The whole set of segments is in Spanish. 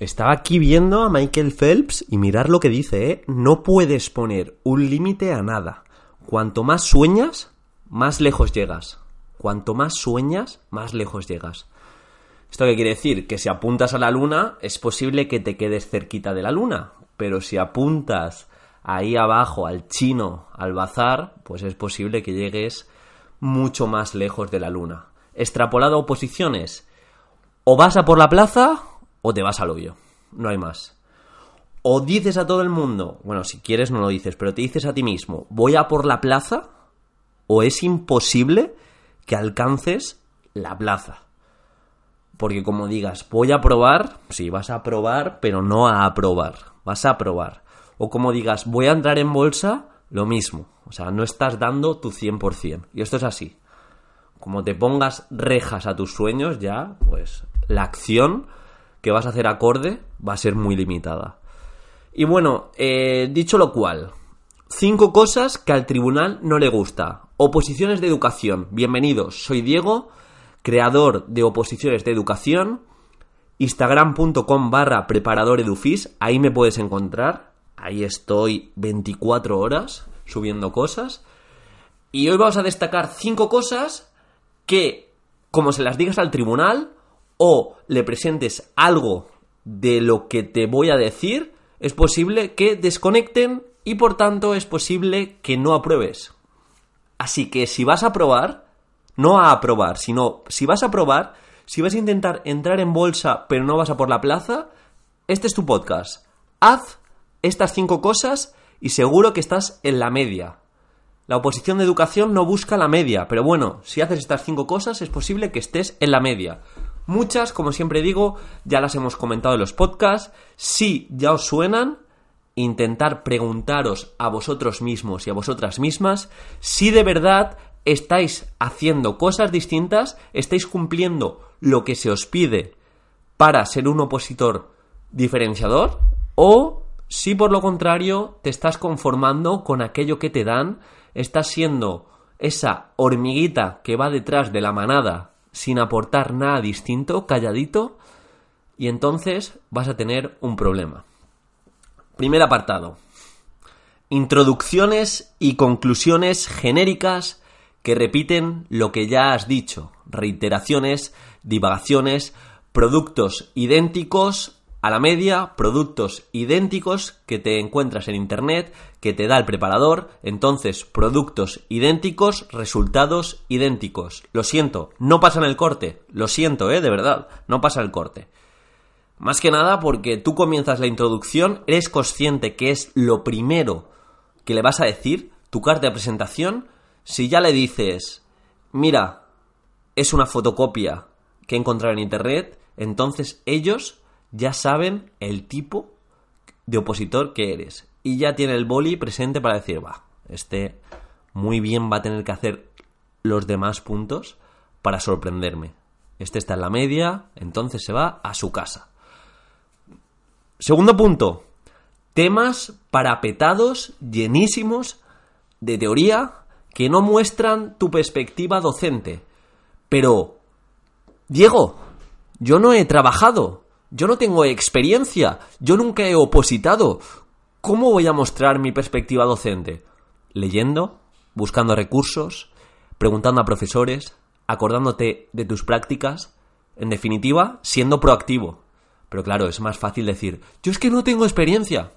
Estaba aquí viendo a Michael Phelps y mirar lo que dice, ¿eh? No puedes poner un límite a nada. Cuanto más sueñas, más lejos llegas. Cuanto más sueñas, más lejos llegas. ¿Esto qué quiere decir? Que si apuntas a la luna, es posible que te quedes cerquita de la luna. Pero si apuntas ahí abajo al chino, al bazar, pues es posible que llegues mucho más lejos de la luna. Extrapolado a oposiciones, o vas a por la plaza o te vas al hoyo. No hay más. O dices a todo el mundo, bueno, si quieres no lo dices, pero te dices a ti mismo, voy a por la plaza, o es imposible que alcances la plaza. Porque como digas, voy a probar, sí, vas a probar, pero no a aprobar, vas a probar. O como digas, voy a entrar en bolsa, lo mismo. O sea, no estás dando tu 100%. Y esto es así. Como te pongas rejas a tus sueños ya, pues la acción que vas a hacer acorde va a ser muy limitada. Y bueno, eh, dicho lo cual, cinco cosas que al tribunal no le gusta. Oposiciones de educación. Bienvenidos, soy Diego, creador de Oposiciones de Educación. Instagram.com barra preparador edufis, ahí me puedes encontrar. Ahí estoy 24 horas subiendo cosas. Y hoy vamos a destacar cinco cosas que, como se las digas al tribunal, o le presentes algo de lo que te voy a decir, es posible que desconecten y por tanto es posible que no apruebes. Así que si vas a probar, no a aprobar, sino si vas a probar, si vas a intentar entrar en bolsa pero no vas a por la plaza, este es tu podcast. Haz estas cinco cosas y seguro que estás en la media. La oposición de educación no busca la media, pero bueno, si haces estas cinco cosas es posible que estés en la media. Muchas, como siempre digo, ya las hemos comentado en los podcasts. Si ya os suenan, intentar preguntaros a vosotros mismos y a vosotras mismas si de verdad estáis haciendo cosas distintas, estáis cumpliendo lo que se os pide para ser un opositor diferenciador o si por lo contrario te estás conformando con aquello que te dan, estás siendo esa hormiguita que va detrás de la manada sin aportar nada distinto, calladito, y entonces vas a tener un problema. Primer apartado. Introducciones y conclusiones genéricas que repiten lo que ya has dicho. Reiteraciones, divagaciones, productos idénticos a la media productos idénticos que te encuentras en Internet, que te da el preparador, entonces productos idénticos, resultados idénticos. Lo siento, no pasan el corte, lo siento, eh, de verdad, no pasa el corte. Más que nada porque tú comienzas la introducción, eres consciente que es lo primero que le vas a decir, tu carta de presentación, si ya le dices, mira, es una fotocopia que he encontrado en Internet, entonces ellos ya saben el tipo de opositor que eres. Y ya tiene el boli presente para decir, va, este muy bien va a tener que hacer los demás puntos para sorprenderme. Este está en la media, entonces se va a su casa. Segundo punto, temas parapetados, llenísimos de teoría que no muestran tu perspectiva docente. Pero, Diego, yo no he trabajado, yo no tengo experiencia, yo nunca he opositado. ¿Cómo voy a mostrar mi perspectiva docente? Leyendo, buscando recursos, preguntando a profesores, acordándote de tus prácticas, en definitiva, siendo proactivo. Pero claro, es más fácil decir, yo es que no tengo experiencia.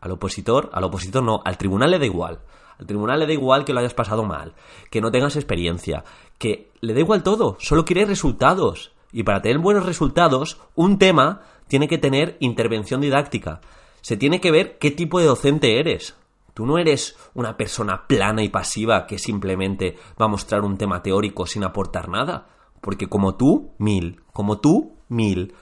Al opositor, al opositor no, al tribunal le da igual. Al tribunal le da igual que lo hayas pasado mal, que no tengas experiencia, que le da igual todo, solo quiere resultados. Y para tener buenos resultados, un tema tiene que tener intervención didáctica. Se tiene que ver qué tipo de docente eres. Tú no eres una persona plana y pasiva que simplemente va a mostrar un tema teórico sin aportar nada. Porque como tú, mil. Como tú, mil.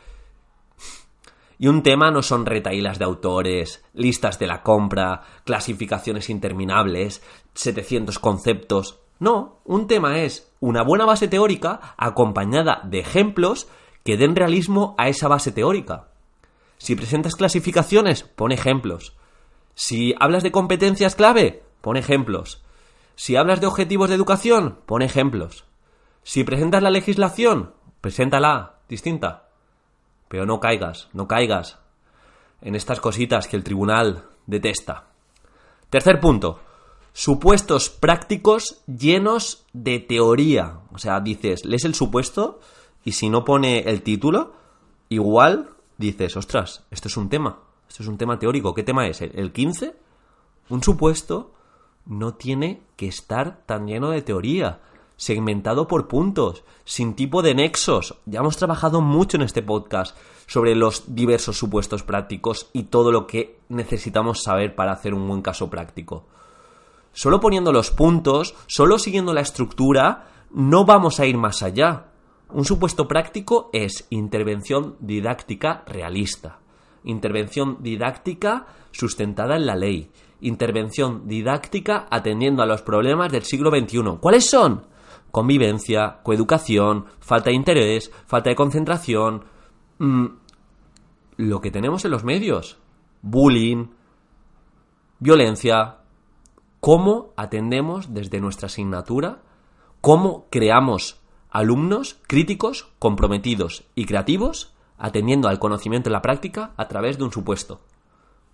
Y un tema no son retailas de autores, listas de la compra, clasificaciones interminables, 700 conceptos. No, un tema es una buena base teórica acompañada de ejemplos que den realismo a esa base teórica. Si presentas clasificaciones, pon ejemplos. Si hablas de competencias clave, pon ejemplos. Si hablas de objetivos de educación, pon ejemplos. Si presentas la legislación, preséntala, distinta. Pero no caigas, no caigas en estas cositas que el tribunal detesta. Tercer punto. Supuestos prácticos llenos de teoría. O sea, dices, lees el supuesto y si no pone el título, igual dices, ostras, esto es un tema. Esto es un tema teórico. ¿Qué tema es? ¿El 15? Un supuesto no tiene que estar tan lleno de teoría segmentado por puntos, sin tipo de nexos. Ya hemos trabajado mucho en este podcast sobre los diversos supuestos prácticos y todo lo que necesitamos saber para hacer un buen caso práctico. Solo poniendo los puntos, solo siguiendo la estructura, no vamos a ir más allá. Un supuesto práctico es intervención didáctica realista, intervención didáctica sustentada en la ley, intervención didáctica atendiendo a los problemas del siglo XXI. ¿Cuáles son? convivencia, coeducación, falta de interés, falta de concentración, mm, lo que tenemos en los medios, bullying, violencia, cómo atendemos desde nuestra asignatura, cómo creamos alumnos críticos, comprometidos y creativos, atendiendo al conocimiento en la práctica a través de un supuesto.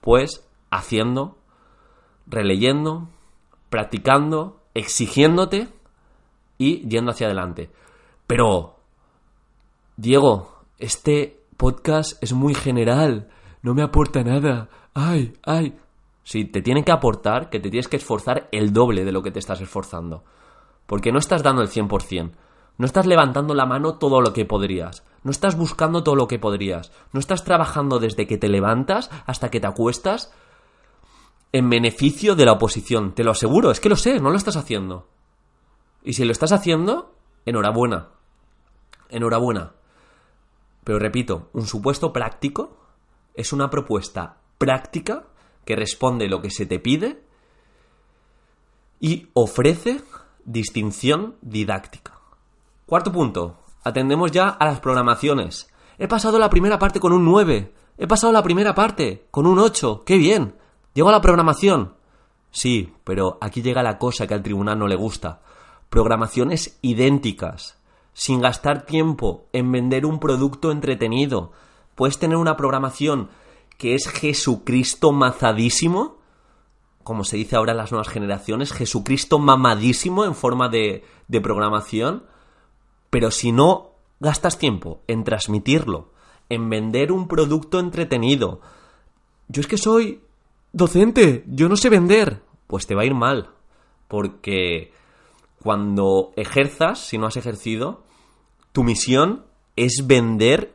Pues haciendo, releyendo, practicando, exigiéndote y yendo hacia adelante. Pero, Diego, este podcast es muy general, no me aporta nada. Ay, ay. Sí, te tiene que aportar que te tienes que esforzar el doble de lo que te estás esforzando. Porque no estás dando el 100%. No estás levantando la mano todo lo que podrías. No estás buscando todo lo que podrías. No estás trabajando desde que te levantas hasta que te acuestas en beneficio de la oposición. Te lo aseguro, es que lo sé, no lo estás haciendo. Y si lo estás haciendo, enhorabuena. Enhorabuena. Pero repito, un supuesto práctico es una propuesta práctica que responde lo que se te pide y ofrece distinción didáctica. Cuarto punto. Atendemos ya a las programaciones. He pasado la primera parte con un 9. He pasado la primera parte con un 8. ¡Qué bien! Llego a la programación. Sí, pero aquí llega la cosa que al tribunal no le gusta programaciones idénticas, sin gastar tiempo en vender un producto entretenido. Puedes tener una programación que es Jesucristo mazadísimo, como se dice ahora en las nuevas generaciones, Jesucristo mamadísimo en forma de, de programación, pero si no gastas tiempo en transmitirlo, en vender un producto entretenido, yo es que soy docente, yo no sé vender, pues te va a ir mal, porque cuando ejerzas, si no has ejercido, tu misión es vender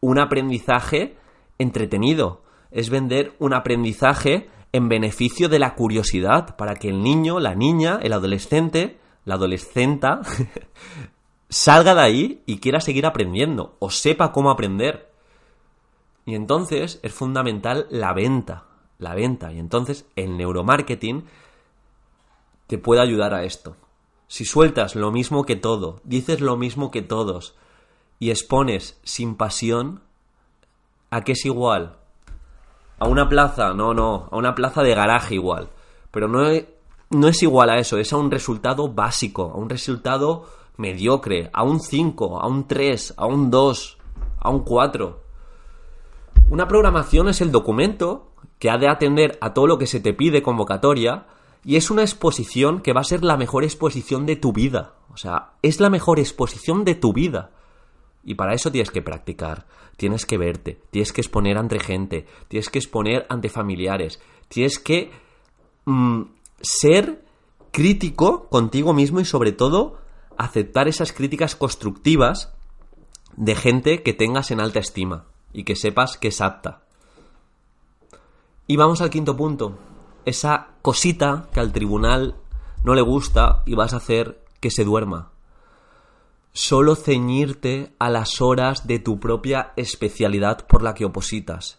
un aprendizaje entretenido, es vender un aprendizaje en beneficio de la curiosidad, para que el niño, la niña, el adolescente, la adolescenta, salga de ahí y quiera seguir aprendiendo, o sepa cómo aprender. Y entonces es fundamental la venta, la venta. Y entonces el neuromarketing te puede ayudar a esto. Si sueltas lo mismo que todo, dices lo mismo que todos y expones sin pasión, ¿a qué es igual? A una plaza, no, no, a una plaza de garaje igual. Pero no, no es igual a eso, es a un resultado básico, a un resultado mediocre, a un 5, a un 3, a un 2, a un 4. Una programación es el documento que ha de atender a todo lo que se te pide convocatoria y es una exposición que va a ser la mejor exposición de tu vida. O sea, es la mejor exposición de tu vida. Y para eso tienes que practicar, tienes que verte, tienes que exponer ante gente, tienes que exponer ante familiares, tienes que mm, ser crítico contigo mismo y sobre todo aceptar esas críticas constructivas de gente que tengas en alta estima y que sepas que es apta. Y vamos al quinto punto, esa cosita que al tribunal no le gusta y vas a hacer que se duerma. Solo ceñirte a las horas de tu propia especialidad por la que opositas.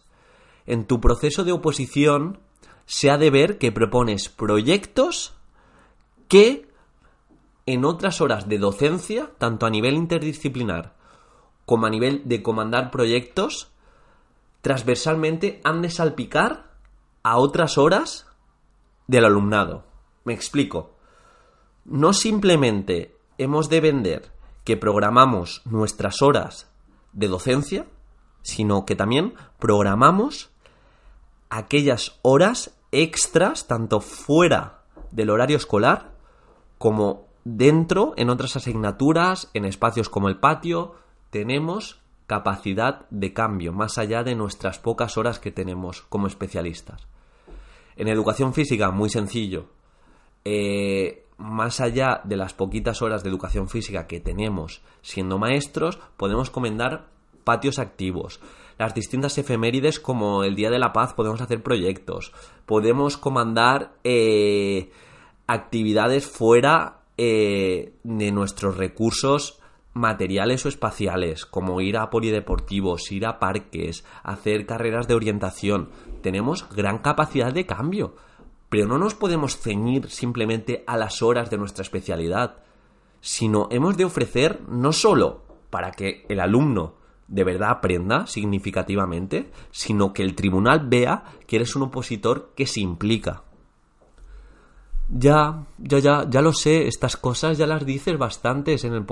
En tu proceso de oposición se ha de ver que propones proyectos que en otras horas de docencia, tanto a nivel interdisciplinar como a nivel de comandar proyectos, transversalmente han de salpicar a otras horas del alumnado. Me explico. No simplemente hemos de vender que programamos nuestras horas de docencia, sino que también programamos aquellas horas extras, tanto fuera del horario escolar como dentro, en otras asignaturas, en espacios como el patio, tenemos capacidad de cambio, más allá de nuestras pocas horas que tenemos como especialistas. En educación física, muy sencillo. Eh, más allá de las poquitas horas de educación física que tenemos siendo maestros, podemos comendar patios activos. Las distintas efemérides como el Día de la Paz podemos hacer proyectos. Podemos comandar eh, actividades fuera eh, de nuestros recursos materiales o espaciales, como ir a polideportivos, ir a parques, hacer carreras de orientación. Tenemos gran capacidad de cambio pero no nos podemos ceñir simplemente a las horas de nuestra especialidad, sino hemos de ofrecer no solo para que el alumno de verdad aprenda significativamente, sino que el tribunal vea que eres un opositor que se implica. Ya, ya, ya, ya lo sé, estas cosas ya las dices bastantes en el,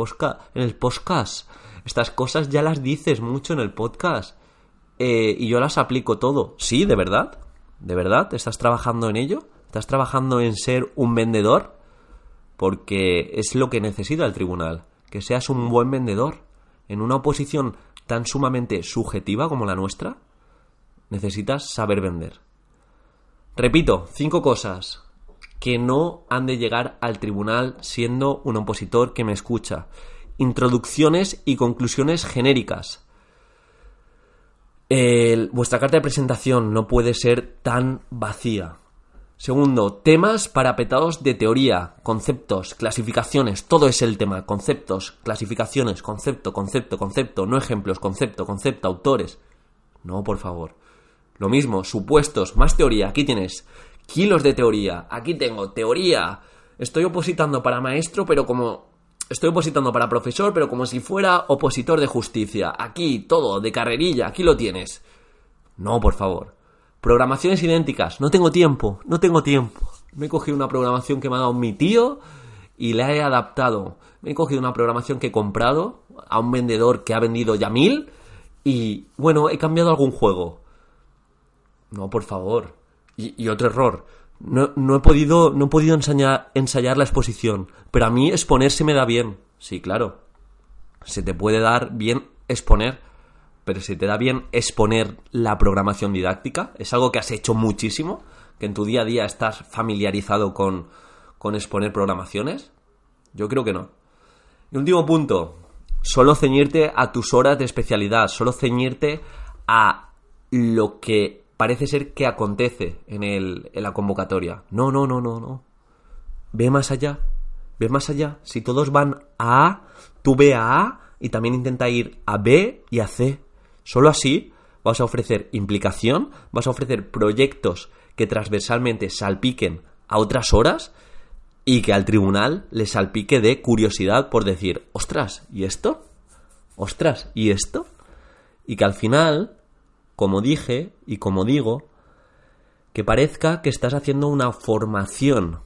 en el podcast. Estas cosas ya las dices mucho en el podcast. Eh, y yo las aplico todo. Sí, de verdad. ¿De verdad? ¿Estás trabajando en ello? ¿Estás trabajando en ser un vendedor? Porque es lo que necesita el tribunal, que seas un buen vendedor. En una oposición tan sumamente subjetiva como la nuestra, necesitas saber vender. Repito, cinco cosas que no han de llegar al tribunal siendo un opositor que me escucha. Introducciones y conclusiones genéricas vuestra carta de presentación no puede ser tan vacía. Segundo, temas parapetados de teoría, conceptos, clasificaciones, todo es el tema, conceptos, clasificaciones, concepto, concepto, concepto, no ejemplos, concepto, concepto, autores. No, por favor. Lo mismo, supuestos, más teoría, aquí tienes kilos de teoría, aquí tengo teoría. Estoy opositando para maestro, pero como Estoy opositando para profesor, pero como si fuera opositor de justicia. Aquí, todo, de carrerilla, aquí lo tienes. No, por favor. Programaciones idénticas. No tengo tiempo, no tengo tiempo. Me he cogido una programación que me ha dado mi tío y la he adaptado. Me he cogido una programación que he comprado a un vendedor que ha vendido ya mil y, bueno, he cambiado algún juego. No, por favor. Y, y otro error. No, no, he podido, no he podido ensayar, ensayar la exposición, pero a mí exponer se me da bien. Sí, claro. Se te puede dar bien exponer, pero se te da bien exponer la programación didáctica. Es algo que has hecho muchísimo, que en tu día a día estás familiarizado con, con exponer programaciones. Yo creo que no. Y último punto, solo ceñirte a tus horas de especialidad, solo ceñirte a lo que parece ser que acontece en, el, en la convocatoria. No, no, no, no, no. Ve más allá. Ve más allá. Si todos van a A, tú ve a A y también intenta ir a B y a C. Solo así vas a ofrecer implicación, vas a ofrecer proyectos que transversalmente salpiquen a otras horas y que al tribunal le salpique de curiosidad por decir, ostras, ¿y esto? Ostras, ¿y esto? Y que al final como dije y como digo, que parezca que estás haciendo una formación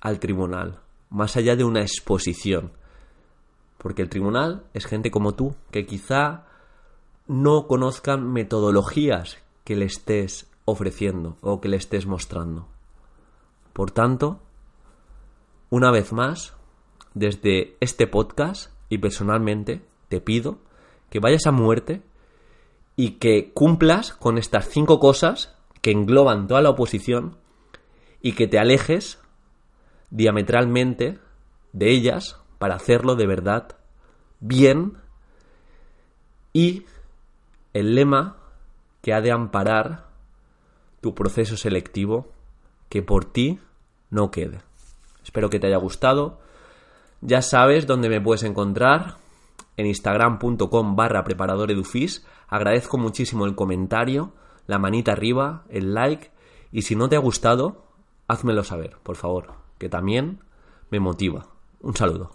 al tribunal, más allá de una exposición. Porque el tribunal es gente como tú, que quizá no conozcan metodologías que le estés ofreciendo o que le estés mostrando. Por tanto, una vez más, desde este podcast y personalmente te pido que vayas a muerte y que cumplas con estas cinco cosas que engloban toda la oposición y que te alejes diametralmente de ellas para hacerlo de verdad bien y el lema que ha de amparar tu proceso selectivo que por ti no quede. Espero que te haya gustado. Ya sabes dónde me puedes encontrar en instagram.com barra preparadoredufis. Agradezco muchísimo el comentario, la manita arriba, el like y si no te ha gustado, házmelo saber, por favor, que también me motiva. Un saludo.